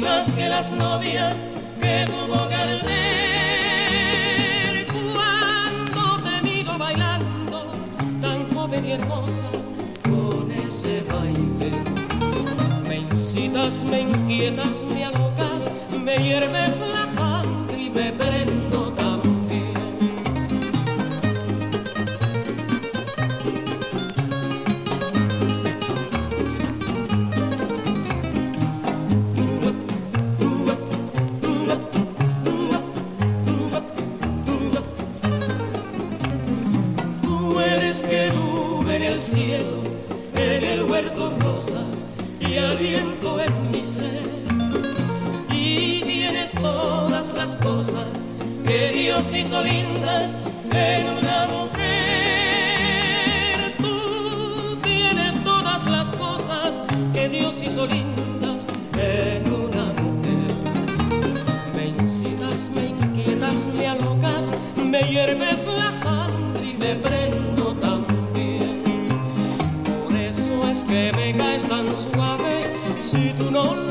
Más que las novias que tuvo Gardel. Cuando te miro bailando, tan joven y hermosa, con ese baile. Me incitas, me inquietas, me alocas, me hierves la sangre y me prendo hizo lindas en una mujer. Tú tienes todas las cosas que Dios hizo lindas en una mujer. Me incitas, me inquietas, me alocas, me hierves la sangre y me prendo también. Por eso es que me caes tan suave, si tú no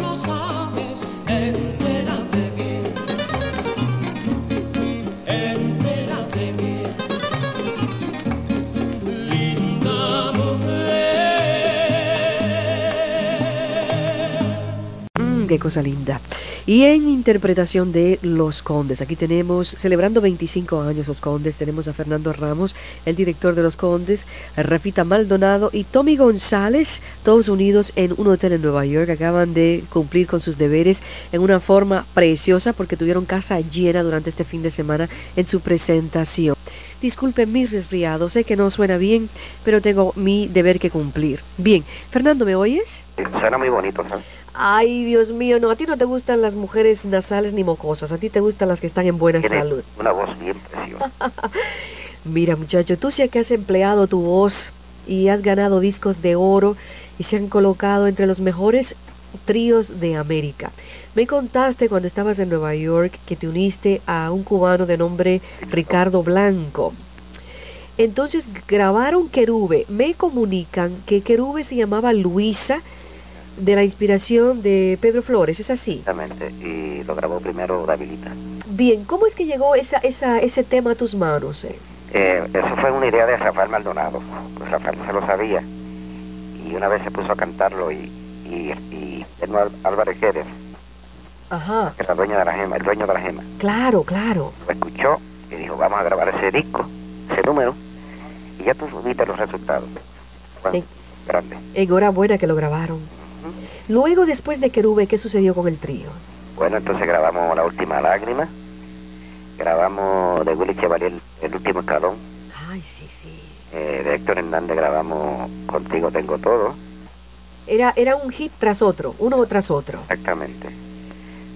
cosa linda. Y en interpretación de Los Condes, aquí tenemos, celebrando 25 años Los Condes, tenemos a Fernando Ramos, el director de Los Condes, Rafita Maldonado y Tommy González, todos unidos en un hotel en Nueva York. Acaban de cumplir con sus deberes en una forma preciosa porque tuvieron casa llena durante este fin de semana en su presentación. Disculpen mis resfriados, sé que no suena bien, pero tengo mi deber que cumplir. Bien, Fernando, ¿me oyes? Suena muy bonito. Ay, Dios mío, no, a ti no te gustan las mujeres nasales ni mocosas, a ti te gustan las que están en buena Tiene salud. una voz bien preciosa. Mira, muchacho, tú sí que has empleado tu voz y has ganado discos de oro y se han colocado entre los mejores tríos de América. Me contaste cuando estabas en Nueva York que te uniste a un cubano de nombre Ricardo Blanco. Entonces grabaron Querube. Me comunican que Querube se llamaba Luisa de la inspiración de Pedro Flores, ¿es así? Exactamente. Y lo grabó primero Davilita. Bien, ¿cómo es que llegó esa, esa, ese tema a tus manos? eh? Eh, eso fue una idea de Rafael Maldonado. Pues Rafael se lo sabía. Y una vez se puso a cantarlo y, y, y Álvarez Jerez, Ajá, que era dueño de la gema, el dueño de la gema, claro, claro. lo escuchó y dijo, vamos a grabar ese disco, ese número, y ya tú viste los resultados. Bueno, Sí. grande. Enhorabuena que lo grabaron. Luego, después de Querube, ¿qué sucedió con el trío? Bueno, entonces grabamos La Última Lágrima, grabamos de Willy Chevalier El Último Escalón, Ay, sí, sí. eh, de Héctor Hernández grabamos Contigo Tengo Todo, Era, era un hit tras otro, uno tras otro. exactamente.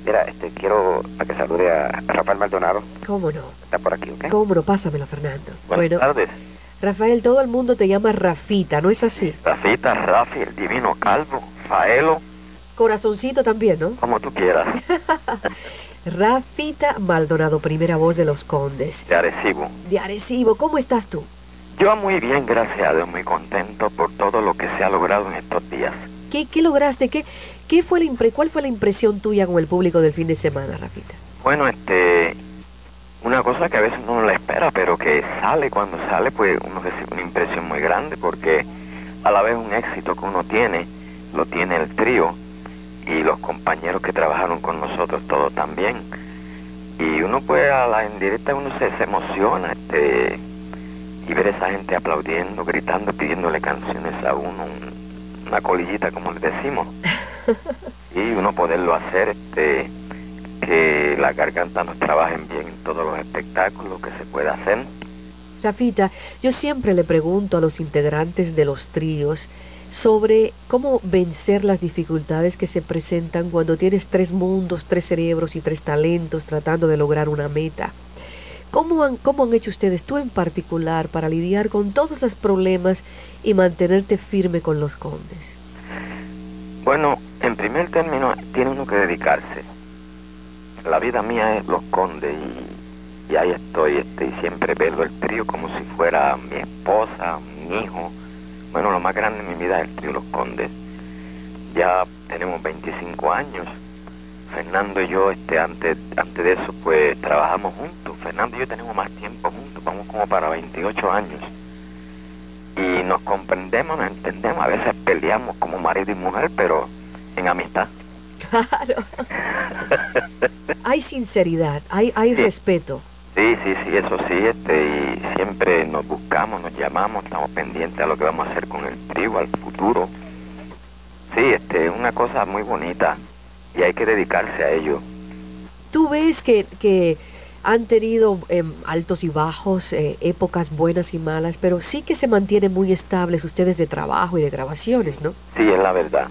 Mira, este, quiero para que salude a Rafael Maldonado, ¿Cómo no? está por aquí, ¿ok? ¿Cómo no? Pásamelo, Fernando. Buenas bueno, tardes. Rafael, todo el mundo te llama Rafita, ¿no es así? Rafita, Rafi, el divino calvo, Faelo, Corazoncito también, ¿no? como tú quieras, Rafita Maldonado, primera voz de los Condes. de Arecibo. De Arecibo, ¿cómo estás tú? Yo muy bien, gracias a Dios, muy contento por todo lo que se ha logrado en estos días. ¿Qué, qué lograste? ¿Qué, qué fue la impre ¿Cuál fue la impresión tuya con el público del fin de semana, Rafita? Bueno, este, una cosa que a veces uno no la espera, pero que sale cuando sale, pues uno recibe una impresión muy grande porque a la vez un éxito que uno tiene, lo tiene el trío y los compañeros que trabajaron con nosotros, todos también. Y uno pues a la indirecta uno se, se emociona este, y ver esa gente aplaudiendo, gritando, pidiéndole canciones a uno, una colillita como le decimos. y uno poderlo hacer, este, que la garganta nos trabajen bien en todos los espectáculos que se pueda hacer. Rafita, yo siempre le pregunto a los integrantes de los tríos sobre cómo vencer las dificultades que se presentan cuando tienes tres mundos, tres cerebros y tres talentos tratando de lograr una meta. ¿Cómo han, ¿Cómo han hecho ustedes, tú en particular, para lidiar con todos los problemas y mantenerte firme con los condes? Bueno, en primer término, tiene uno que dedicarse. La vida mía es los condes y, y ahí estoy, este, y siempre veo el trío como si fuera mi esposa, mi hijo. Bueno, lo más grande en mi vida es el trío Los Condes. Ya tenemos 25 años. Fernando y yo, este, antes, antes de eso, pues trabajamos juntos. Fernando y yo tenemos más tiempo juntos, vamos como para 28 años. Y nos comprendemos, nos entendemos, a veces peleamos como marido y mujer, pero en amistad. Claro. hay sinceridad, hay, hay Sí. respeto. Sí, sí, sí, eso sí, este, y siempre nos buscamos, nos llamamos, estamos pendientes a lo que vamos a hacer con el trío, al futuro. Sí, este, es una cosa muy bonita y hay que dedicarse a ello. Tú ves que, que han tenido em, altos y bajos, eh, épocas buenas y malas, pero sí que se mantienen muy estables ustedes de trabajo y de grabaciones, ¿no? Sí, es la verdad.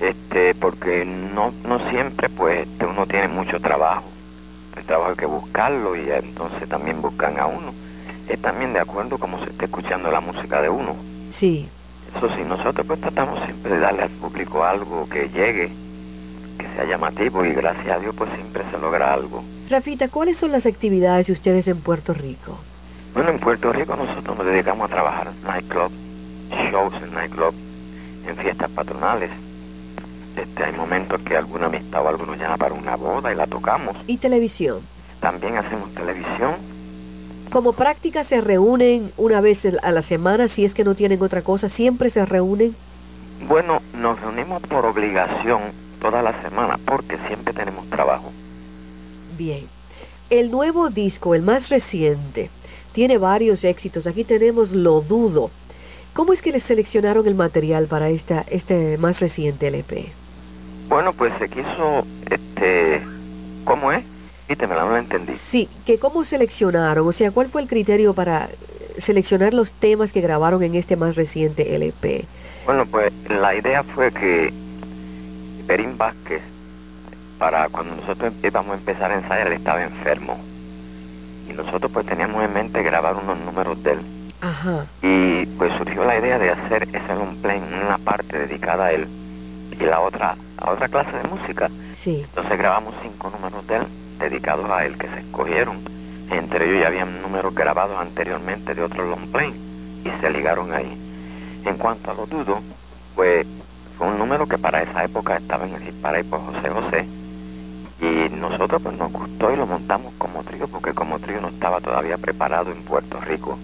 Este, porque no, no siempre, pues, este, uno tiene mucho trabajo. El trabajo hay que buscarlo y entonces también buscan a uno. Es también de acuerdo como se está escuchando la música de uno. Sí. Eso sí, nosotros pues tratamos siempre de darle al público algo que llegue, que sea llamativo y gracias a Dios pues siempre se logra algo. Rafita, ¿cuáles son las actividades de ustedes en Puerto Rico? Bueno, en Puerto Rico nosotros nos dedicamos a trabajar en nightclub, shows en nightclub, en fiestas patronales. Este, hay momentos que alguna amistad o algo nos llama para una boda y la tocamos. Y televisión. También hacemos televisión. Como práctica se reúnen una vez a la semana, si es que no tienen otra cosa, siempre se reúnen. Bueno, nos reunimos por obligación toda la semana porque siempre tenemos trabajo. Bien. El nuevo disco, el más reciente, tiene varios éxitos. Aquí tenemos Lo Dudo. ¿Cómo es que les seleccionaron el material para esta, este más reciente LP? Bueno, pues se quiso, este, ¿cómo es? Dítemela, no la entendí. Sí, que cómo seleccionaron, o sea, ¿cuál fue el criterio para seleccionar los temas que grabaron en este más reciente LP? Bueno, pues la idea fue que Perín Vázquez, para cuando nosotros íbamos a empezar a ensayar, él estaba enfermo. Y nosotros pues teníamos en mente grabar unos números de él. Ajá, Y pues surgió la idea de hacer ese long play en una parte dedicada a él y la otra a otra clase de música. sí. Entonces grabamos cinco números de él dedicados a él que se escogieron. Entre ellos ya habían números grabados anteriormente de otros long play y se ligaron ahí. En cuanto a lo dudo, pues fue un número que para esa época estaba en el parade por José José y nosotros pues nos gustó y lo montamos como trío porque como trío no estaba todavía preparado en Puerto Rico.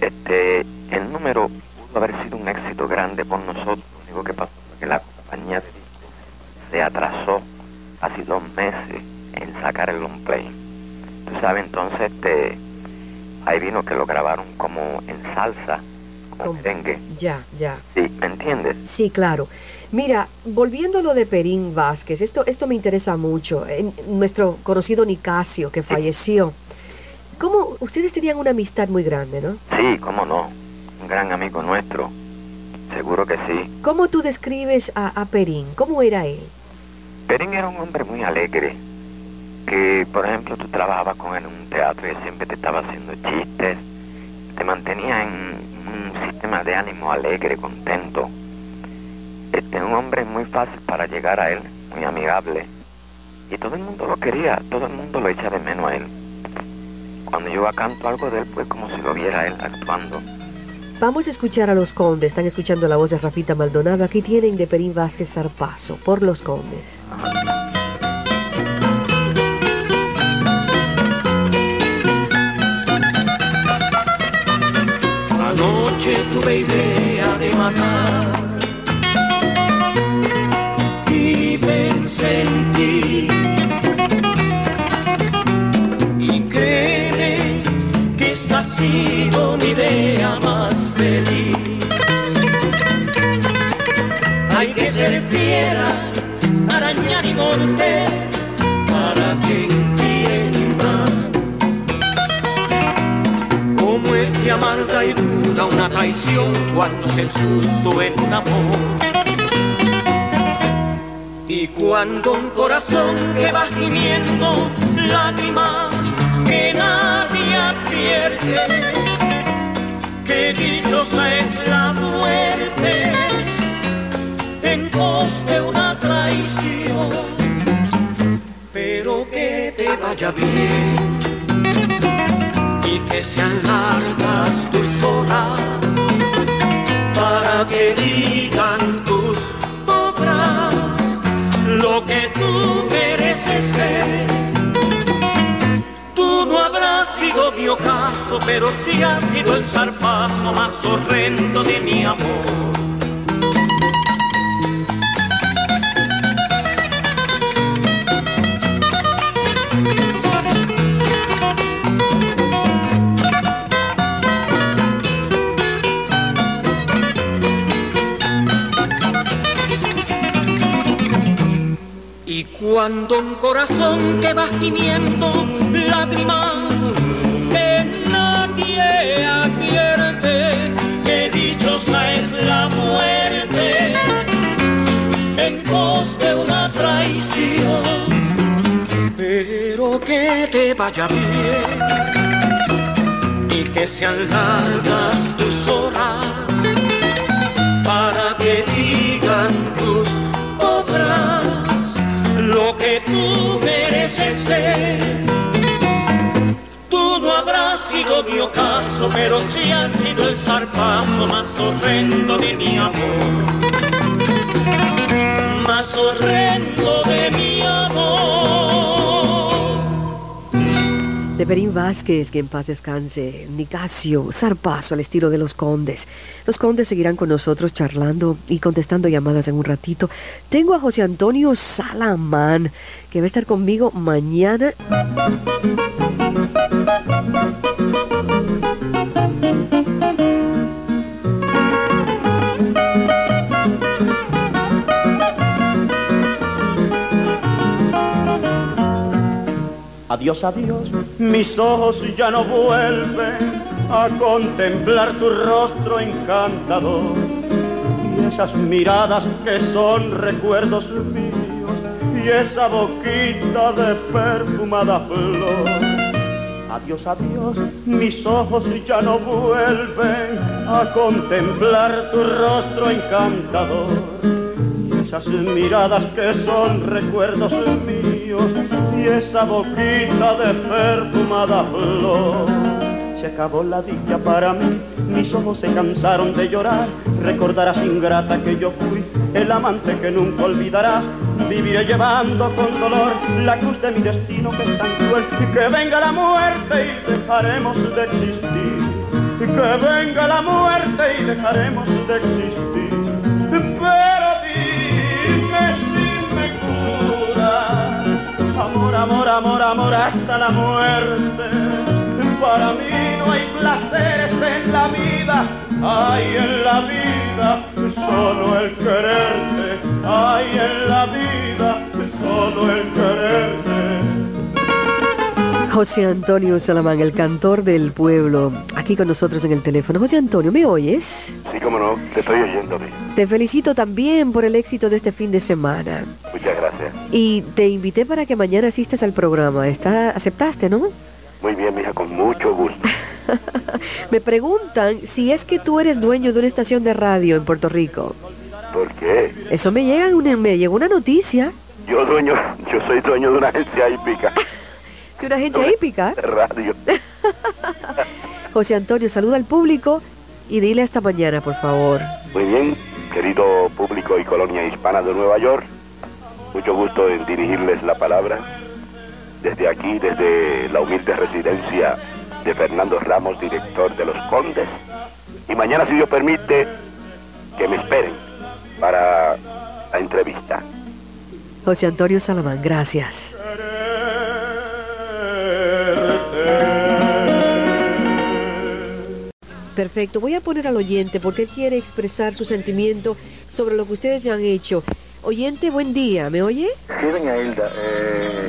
Este, el número pudo haber sido un éxito grande por nosotros, lo único que pasó fue que la compañía de se atrasó casi dos meses en sacar el long play. Tú sabes, entonces este, ahí vino que lo grabaron como en salsa, como merengue. Ya, ya. Sí, ¿me entiendes? Sí, claro. Mira, volviendo a lo de Perín Vázquez, esto, esto me interesa mucho. En- nuestro conocido Nicasio, que falleció. ¿Cómo? Ustedes tenían una amistad muy grande, ¿no? Sí, cómo no. Un gran amigo nuestro. Seguro que sí. ¿Cómo tú describes a, a Perín? ¿Cómo era él? Perín era un hombre muy alegre. Que, por ejemplo, tú trabajabas con él en un teatro y siempre te estaba haciendo chistes. Te mantenía en un sistema de ánimo alegre, contento. Este, un hombre muy fácil para llegar a él, muy amigable. Y todo el mundo lo quería, todo el mundo lo echa de menos a él. Cuando yo canto algo de él, pues como si lo viera él actuando. Vamos a escuchar a los condes. Están escuchando la voz de Rafita Maldonado. Aquí tienen de Perín Vázquez Zarpazo por los condes. Traición cuando se susto en un amor. Y cuando un corazón que va gimiendo lágrimas que nadie advierte, que dichosa es la muerte en pos de una traición, pero que te vaya bien que sean largas tus horas para que digan tus obras lo que tú mereces ser. Tú no habrás sido mi ocaso, pero sí has sido el zarpazo más horrendo de mi amor. Cuando un corazón que va gimiendo lágrimas que nadie advierte, que dichosa es la muerte en pos de una traición, pero que te vaya bien y que sean largas pero sí has sido el zarpazo más horrendo de mi amor. Más horrendo de mi amor. De Perín Vázquez, que en paz descanse, Nicasio, Zarpazo al estilo de los condes. Los condes seguirán con nosotros charlando y contestando llamadas en un ratito. Tengo a José Antonio Salamán, que va a estar conmigo mañana. Adiós, adiós, mis ojos ya no vuelven a contemplar tu rostro encantador y esas miradas que son recuerdos míos y esa boquita de perfumada flor. Adiós, adiós, mis ojos ya no vuelven a contemplar tu rostro encantador esas miradas que son recuerdos míos esa boquita de perfumada flor. Se acabó la dicha para mí, mis ojos se cansaron de llorar. Recordarás ingrata que yo fui el amante que nunca olvidarás. Viviré llevando con dolor la cruz de mi destino que es tan cruel. Y que venga la muerte y dejaremos de existir. Y que venga la muerte y dejaremos de existir. Amor, amor, amor, hasta la muerte. Para mí no hay placeres en la vida, hay en la vida solo el quererte, hay en la vida solo el quererte. José Antonio Salamán, el cantor del pueblo, aquí con nosotros en el teléfono. José Antonio, ¿me oyes? Sí, cómo no, te estoy oyendo. Te felicito también por el éxito de este fin de semana. Muchas gracias. Y te invité para que mañana asistas al programa. ¿Está, ¿Aceptaste, no? Muy bien, mija, con mucho gusto. Me preguntan si es que tú eres dueño de una estación de radio en Puerto Rico. ¿Por qué? Eso me llega una, me llegó una noticia Yo dueño, yo soy dueño de una agencia hípica de una agencia hípica. de radio. José Antonio, saluda al público y dile hasta mañana, por favor. Muy bien, querido público y colonia hispana de Nueva York, mucho gusto en dirigirles la palabra. Desde aquí, desde la humilde residencia de Fernando Ramos, director de Los Condes, Y mañana, si Dios permite, que me esperen para la entrevista. José Antonio Salamán, gracias. Perfecto, voy a poner al oyente porque él quiere expresar su sentimiento sobre lo que ustedes ya han hecho. Oyente, buen día, ¿me oye? Sí, doña Hilda. Eh,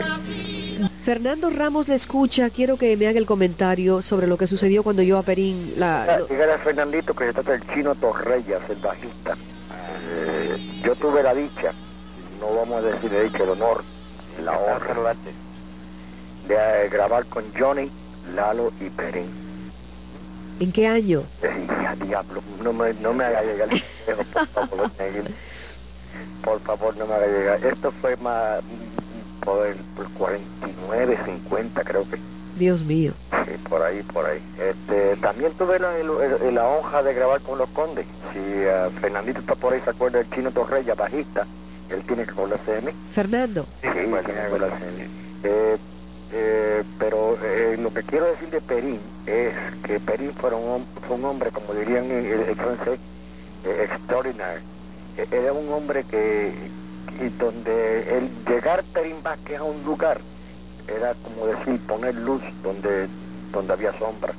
Fernando Ramos le escucha, quiero que me haga el comentario sobre lo que sucedió cuando yo a Perín la... lo- dígale a Fernandito que se trata del chino Torreyas, el bajista. Eh, yo tuve la dicha, no vamos a decir de dicha, el honor, la honra de grabar con Johnny, Lalo y Perín. ¿En qué año? Eh, diablo, no me, no me haga llegar por favor. Por favor, no me haga llegar. Esto fue más por el por 49, 50 creo que. Dios mío. Sí, por ahí, por ahí. Este, también tuve la, el- la honra de grabar con los condes. Si eh, Fernandito está por ahí, se acuerda del chino Torreya, bajista, él tiene que acordarse de mí. Fernando, Sí, tiene que acordarse de mí. Eh, eh, pero eh, lo que quiero decir de Perín es que Perín fue un, fue un hombre, como dirían el, el francés, eh, extraordinario. Eh, Era un hombre que, y donde el llegar Perín Vázquez a un lugar era como decir poner luz donde, donde había sombra.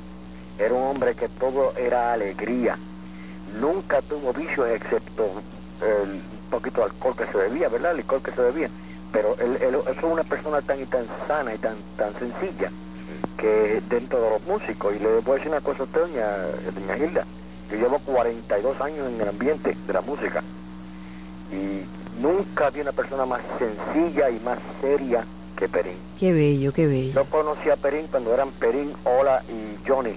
Era un hombre que todo era alegría. Nunca tuvo vicios excepto el poquito de alcohol que se bebía, ¿verdad? El licor que se bebía. Pero él, él- él fue una persona tan y tan sana y tan, tan sencilla que dentro de los músicos, y le voy a decir una cosa a usted, doña, doña Hilda, yo llevo 42 años en el ambiente de la música y nunca vi una persona más sencilla y más seria que Perín. qué bello, qué bello. Yo conocí a Perín cuando eran Perín, Ola y Johnny.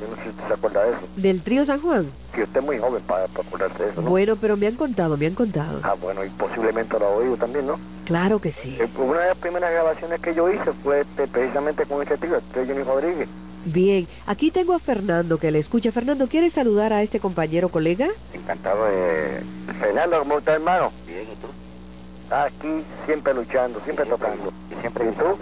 Yo no sé si usted se acuerda de eso. ¿Del trío San Juan? Si usted es muy joven para, para acordarse de eso, ¿no? Bueno, pero me han contado, me han contado. Ah, bueno, y posiblemente lo ha oído también, ¿no? Claro que sí. Eh, Una de las primeras grabaciones que yo hice fue este, precisamente con este tío, este Johnny Rodríguez. Bien, aquí tengo a Fernando que le escucha. Fernando, ¿quieres saludar a este compañero colega? Encantado de... Fernando, ¿cómo estás, hermano? Bien, ¿y tú? Aquí siempre luchando, siempre tocando. ¿Y siempre ¿Y tú?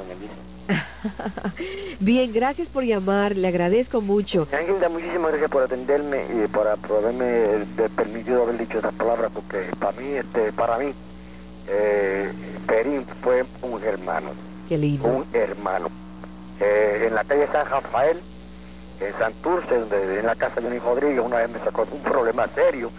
Bien, gracias por llamar, le agradezco mucho. Ángela, muchísimas gracias por atenderme y por haberme eh, permitido haber dicho esas palabras, porque para mí, este, para mí, eh, Perín fue un hermano, Qué lindo. un hermano. Eh, en la calle San Rafael, en Santurce, donde, en la casa de Johnny Rodríguez, una vez me sacó un problema serio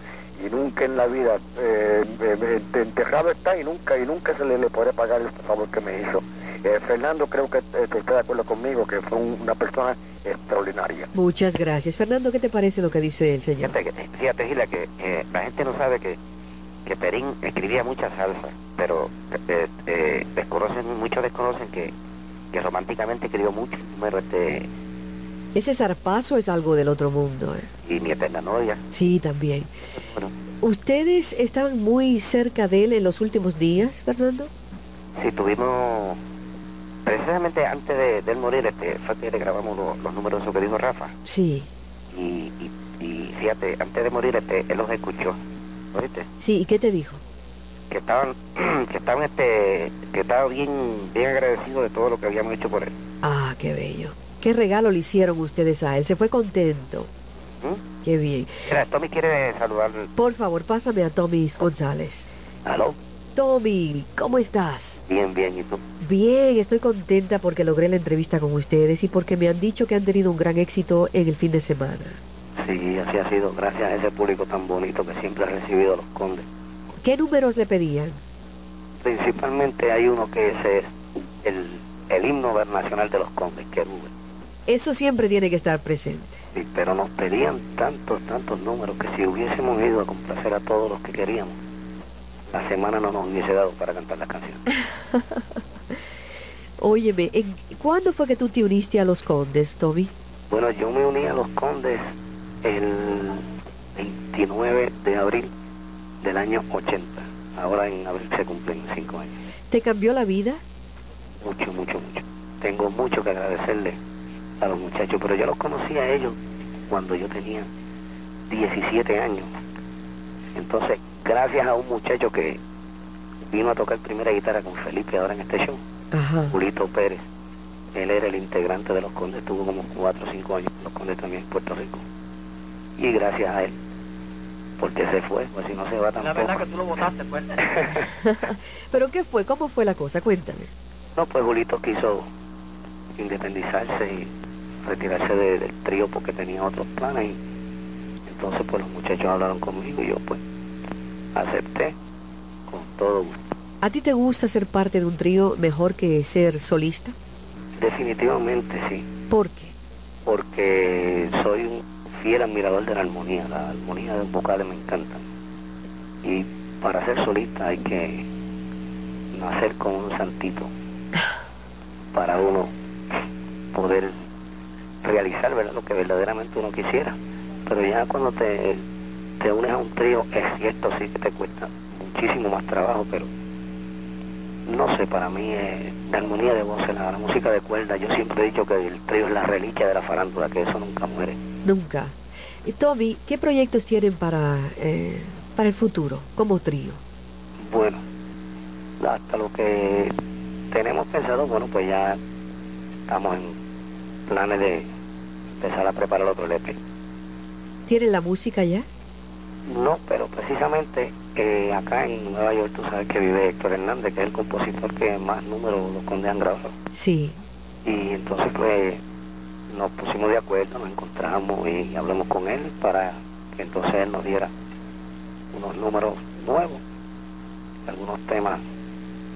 y nunca en la vida, eh, eh, enterrado está y nunca y nunca se le, le podré pagar el favor que me hizo. Eh, Fernando, creo que eh, está de acuerdo conmigo, que fue un- una persona extraordinaria. Muchas gracias. Fernando, ¿qué te parece lo que dice el señor? Fíjate, fíjate, Gila, que eh, la gente no sabe que, que Perín escribía mucha salsa, pero eh, eh, desconocen, muchos desconocen que, que románticamente escribió mucho número este Ese zarpazo es algo del otro mundo. ¿eh? y mi eterna novia. Sí, también. Bueno, ¿Ustedes estaban muy cerca de él en los últimos días, Fernando? sí tuvimos precisamente antes de, de él morir, este, fue que le grabamos lo- los números esos que dijo Rafa. Sí. Y, y, y fíjate, antes de morir, este, él los escuchó. ¿Oíste? Sí, ¿y qué te dijo? que estaban que estaban este que estaba bien bien agradecido de todo lo que habíamos hecho por él Ah, qué bello. ¿Qué regalo le hicieron ustedes a él? Se fue contento. ¿Mm? Qué bien. Mira, Tommy quiere saludar Por favor, pásame a Tommy González. aló Tommy, ¿cómo estás? bien bien y tú Bien, estoy contenta porque logré la entrevista con ustedes y porque me han dicho que han tenido un gran éxito en el fin de semana. Sí así ha sido gracias a ese público tan bonito que siempre ha recibido a los condes ¿Qué números le pedían? principalmente hay uno que es el el himno nacional de los condes que Eso siempre tiene que estar presente. Sí, pero nos pedían tantos, tantos números que si hubiésemos ido a complacer a todos los que queríamos, la semana no nos hubiese dado para cantar las canciones. Óyeme, ¿en- ¿cuándo fue que tú te uniste a los Condes, Tommy? Bueno, yo me uní a los Condes el 29 de abril del año 80. Ahora en abril se cumplen cinco años. ¿Te cambió la vida? Mucho, mucho, mucho. Tengo mucho que agradecerle a los muchachos, pero yo los conocí a ellos cuando yo tenía 17 años. Entonces, gracias a un muchacho que vino a tocar primera guitarra con Felipe ahora en este show, Ajá. Julito Pérez, él era el integrante de los Condes, tuvo como 4 o 5 años, los Condes también en Puerto Rico. Y gracias a él, porque se fue, pues si no se va tampoco. La verdad que tú lo votaste, pues. ¿Pero qué fue? ¿Cómo fue la cosa? Cuéntame. No, pues Julito quiso independizarse y retirarse de- del trío porque tenía otros planes y entonces pues los muchachos hablaron conmigo y yo pues acepté con todo gusto. ¿A ti te gusta ser parte de un trío mejor que ser solista? Definitivamente sí, ¿Por qué? porque soy un fiel admirador de la armonía, la armonía de los vocales me encanta. Y para ser solista hay que nacer con un santito para uno poder realizar lo que verdaderamente uno quisiera. Pero ya cuando te, te unes a un trío, es cierto, sí que te cuesta muchísimo más trabajo, pero no sé, para mí eh, la armonía de voces, la, la música de cuerda, yo siempre he dicho que el trío es la reliquia de la farándula, que eso nunca muere. Nunca. Y Tommy, ¿qué proyectos tienen para, eh, para el futuro como trío? Bueno, hasta lo que tenemos pensado, bueno, pues ya estamos en planes de empezar a preparar otro LP. ¿Tienen la música ya? No, pero precisamente eh, acá en Nueva York tú sabes que vive Héctor Hernández, que es el compositor que más números los condes han grabado. Sí. Y entonces pues nos pusimos de acuerdo, nos encontramos y hablamos con él para que entonces él nos diera unos números nuevos, algunos temas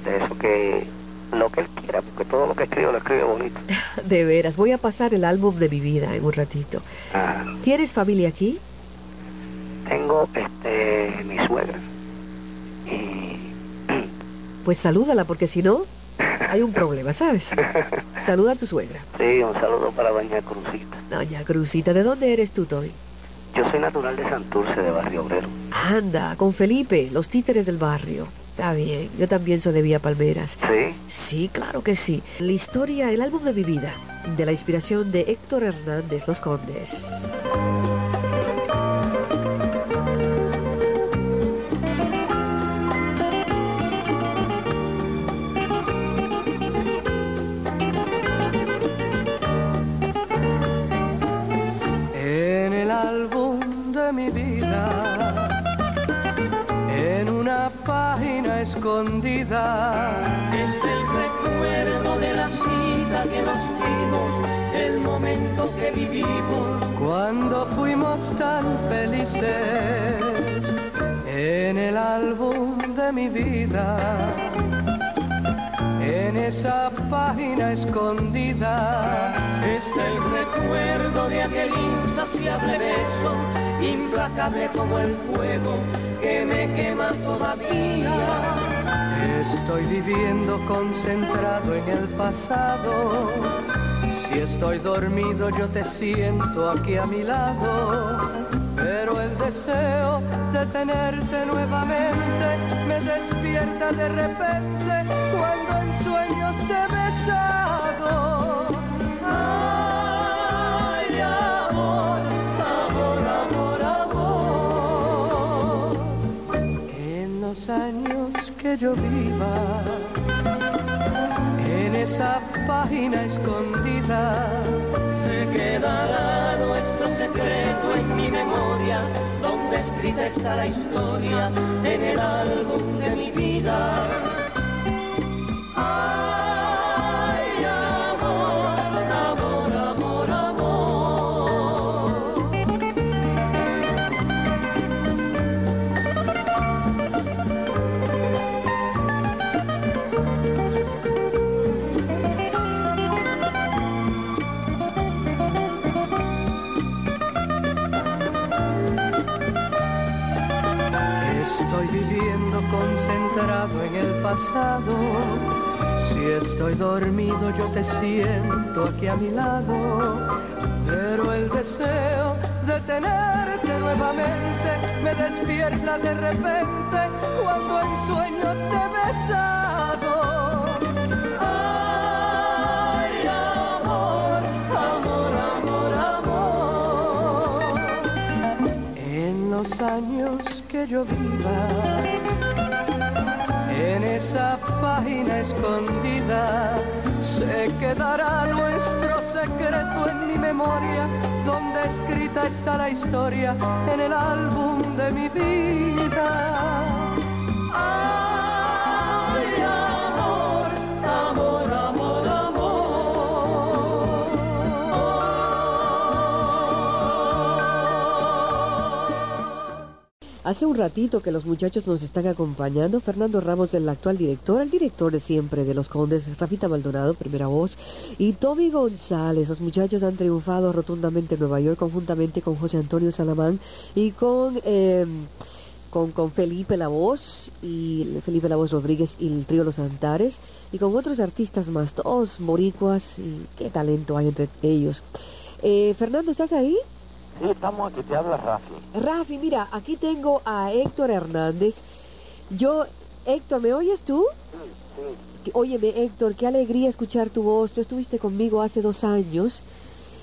de eso que lo que él quiera, porque todo lo que escribo lo escribe bonito. De veras, voy a pasar el álbum de mi vida en un ratito. Ah, ¿Tienes familia aquí? tengo este mi suegra y Pues salúdala, porque si no, hay un problema, ¿sabes? Saluda a tu suegra. sí, un saludo para doña Cruzita. Doña Cruzita, ¿de dónde eres tú, Tommy? Yo soy natural de Santurce, de Barrio Obrero. Anda, con Felipe, los títeres del barrio. Está bien, yo también soy de Vía Palmeras. Sí, Sí, claro que sí. La historia, el álbum de mi vida, de la inspiración de Héctor Hernández, Los Condes. Escondida, Está el recuerdo de la cita que nos dimos, el momento que vivimos. cuando fuimos tan felices. En el álbum de mi vida, en esa página escondida, Está el recuerdo de aquel insaciable beso, implacable como el fuego que me quema todavía. Estoy viviendo concentrado en el pasado. Si estoy dormido yo te siento aquí a mi lado. Pero el deseo de tenerte nuevamente me despierta de repente cuando en sueños te he besado. Yo viva, en esa página escondida, Se quedará nuestro secreto en mi memoria, donde escrita está la historia en el álbum de mi vida. Concentrado en el pasado. Si estoy dormido yo te siento aquí a mi lado. Pero el deseo de tenerte nuevamente me despierta de repente cuando en sueños te he besado. Ay, amor, amor, amor. En los años que yo viva, esa página escondida, se quedará nuestro secreto en mi memoria, donde escrita está la historia en el álbum de mi vida. Ay, Hace un ratito que los muchachos nos están acompañando, Fernando Ramos, el actual director, el director de siempre de Los Condes, Rafita Maldonado, primera voz, y Tommy González. Los muchachos han triunfado rotundamente en Nueva York conjuntamente con José Antonio Salamán y con... Eh, con, con, Felipe La Voz y Felipe La Voz Rodríguez y el trío Los Antares y con otros artistas más, todos moricuas y qué talento hay entre ellos. Eh, Fernando, ¿estás ahí? Sí, estamos aquí, te habla Rafi. Rafi, mira, aquí tengo a Héctor Hernández. Yo, Héctor, ¿me oyes tú? Sí, sí. Óyeme, Héctor, qué alegría escuchar tu voz. Tú estuviste conmigo hace dos años.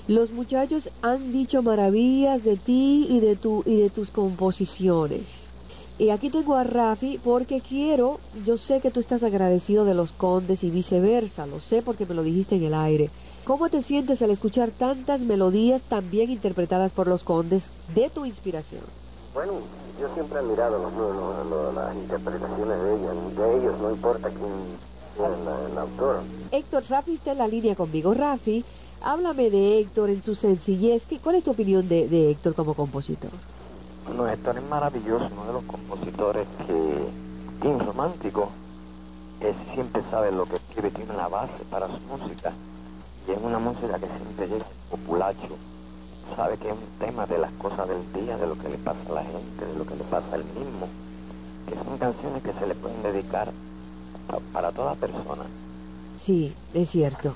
Los muchachos han dicho maravillas de ti y de, tu, y de tus composiciones. Y aquí tengo a Rafi porque quiero, yo sé que tú estás agradecido de los condes y viceversa, lo sé porque me lo dijiste en el aire. ¿Cómo te sientes al escuchar tantas melodías tan bien interpretadas por los condes de tu inspiración? Bueno, yo siempre he admirado los, los, los, las interpretaciones de ellos, de ellos, no importa quién sea el, el autor. Héctor, Rafi está en la línea conmigo. Rafi, háblame de Héctor en su sencillez. ¿Cuál es tu opinión de, de Héctor como compositor? Bueno, Héctor es maravilloso, uno de los compositores que, bien romántico, es, siempre sabe lo que escribe, tiene la base para su música. Y es una música que siempre llega populacho. Sabe que es un tema de las cosas del día, de lo que le pasa a la gente, de lo que le pasa a él mismo. Que son canciones que se le pueden dedicar a, para toda persona. Sí, es cierto.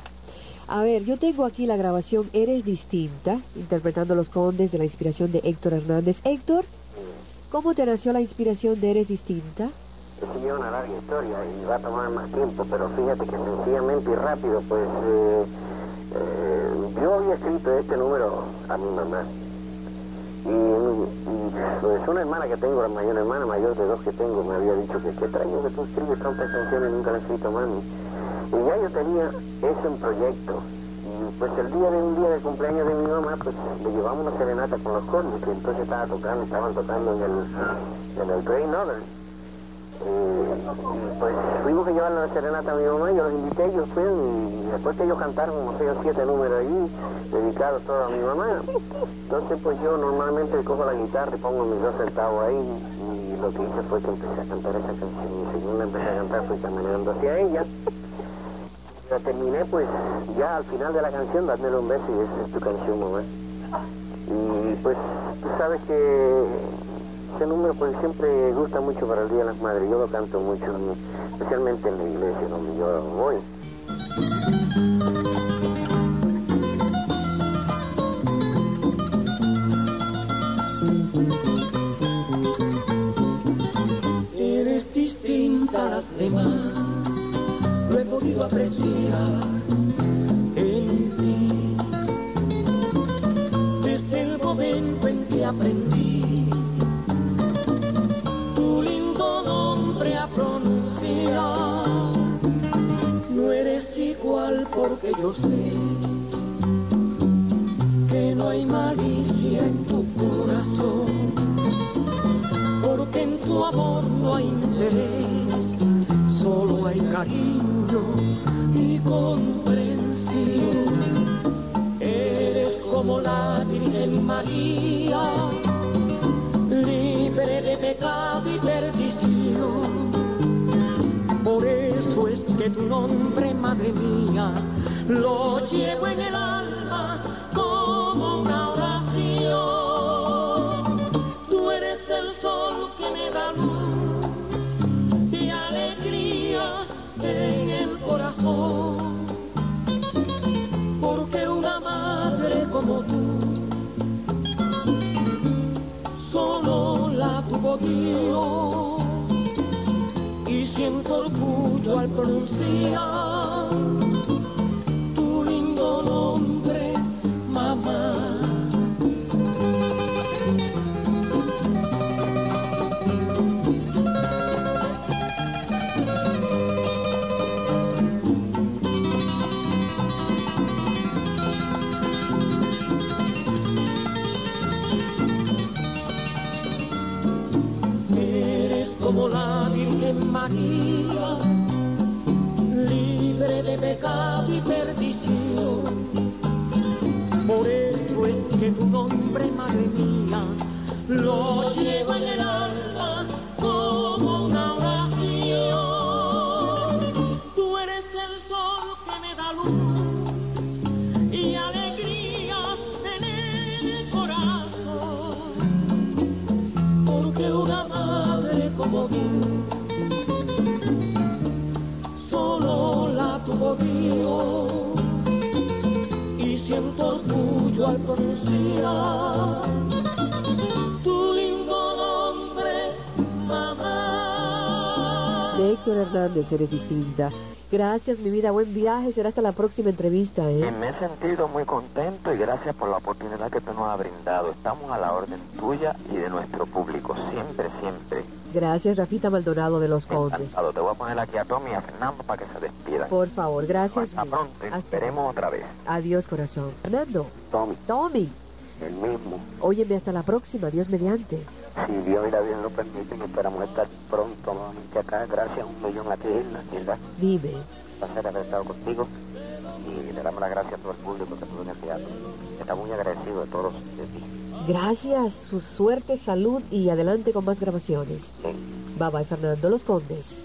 A ver, yo tengo aquí la grabación Eres Distinta, interpretando Los Condes de la inspiración de Héctor Hernández. Héctor, ¿cómo te nació la inspiración de Eres Distinta? Es una larga historia y va a tomar más tiempo, pero fíjate que sencillamente y rápido, pues eh, eh, yo había escrito este número a mi mamá. Y, y, una hermana que tengo, la mayor hermana mayor de dos que tengo, me había dicho que qué extraño que tú escribes tantas canciones y nunca las he escrito mami. Y ya yo tenía eso en proyecto. Y pues el día de un día de cumpleaños de mi mamá, pues le llevamos una serenata con los cornos, que entonces estaba tocando, estaban tocando en el, en el Grey Northern. Pues fuimos a llevar la serenata a mi mamá, yo los invité, ellos fueron y después que ellos cantaron como seis o siete números ahí, dedicados todos a mi mamá. Entonces pues yo normalmente cojo la guitarra y pongo mis dos centavos ahí y lo que hice fue que empecé a cantar esa canción y según la empecé a cantar fui caminando hacia ella. La terminé pues ya al final de la canción dándole un beso y esa es tu canción mamá. Y pues tú sabes que ese número pues siempre gusta mucho para el Día de las Madres, yo lo canto mucho, especialmente en la iglesia donde yo voy. Eres distinta a las demás, lo he podido apreciar en ti. Desde el momento en que aprendí tu lindo nombre a pronunciar, no eres igual porque yo sé que no hay malicia en tu corazón. Porque en tu amor no hay interés, solo hay cariño y comprensión. Eres como la Virgen María, Por eso es que tu nombre, madre mía, lo llevo en el alma Y siento orgullo al pronunciar eres distinta. Gracias, mi vida. Buen viaje. Será hasta la próxima entrevista, ¿eh? me he sentido muy contento y gracias por la oportunidad que tú nos has brindado. Estamos a la orden tuya y de nuestro público, siempre, siempre. Gracias, Rafita Maldonado de Los Condes. Encantado. Te voy a poner aquí a Tommy y a Fernando para que se despidan. Por favor, gracias. Hasta pronto Hasta- veremos otra vez. Adiós, corazón. Fernando, Tommy, Tommy, el mismo. óyeme hasta la próxima. Dios mediante. Si Dios y la vida lo permiten, esperamos estar pronto nuevamente acá. Gracias un millón a ti. Hilda, Dime. un placer haber estado contigo. Y le damos las gracias a todo el público que estuvo en el teatro. Está muy agradecido de todos de ti. Gracias, su suerte, salud y adelante con más grabaciones. Sí. Bye bye, Fernando Los Condes.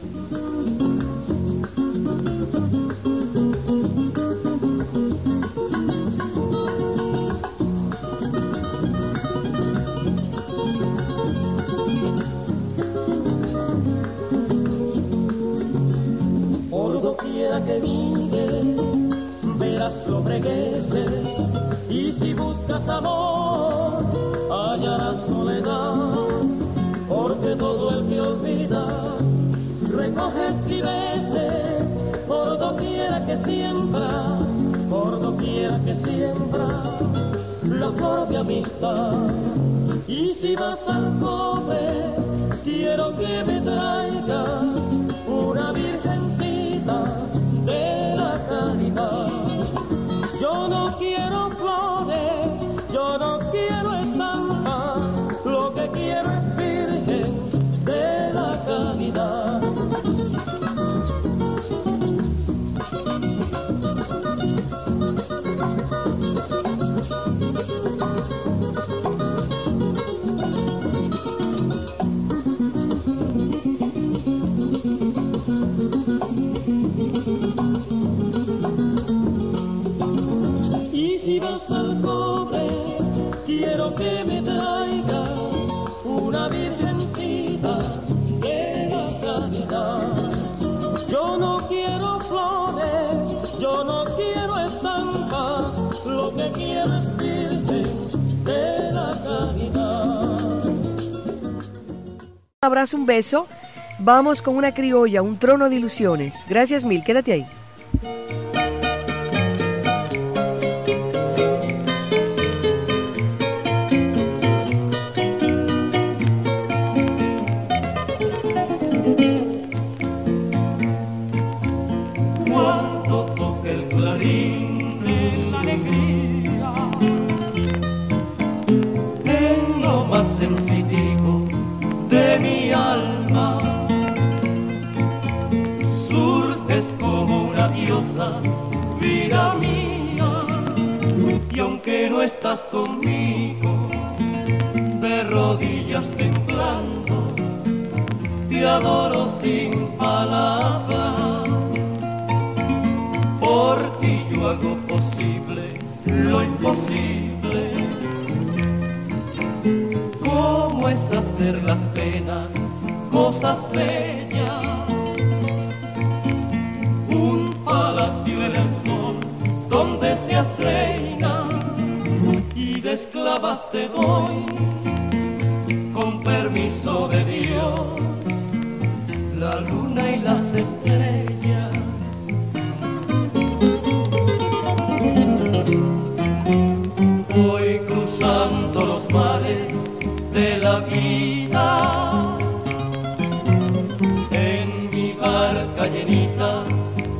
Que mires, verás lobregueses, y si buscas amor, hallarás soledad, porque todo el que olvida, recoge esquiveces, por doquiera que siembra, por doquiera que siembra, la flor de amistad. Y si vas al cobre, quiero que me traigas Yo no quiero flores, yo no quiero estampas, lo que quiero es virgen de la caridad. Un abrazo, un beso. Vamos con una criolla, un trono de ilusiones. Gracias mil, quédate ahí. Lo imposible. ¿Cómo es hacer las penas cosas bellas? Un palacio en el sol donde seas reina y de esclavas con permiso de Dios la luna y las. Vida en mi barca llenita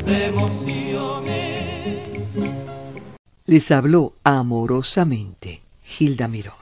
de emociones. Les habló amorosamente Hilda Miró.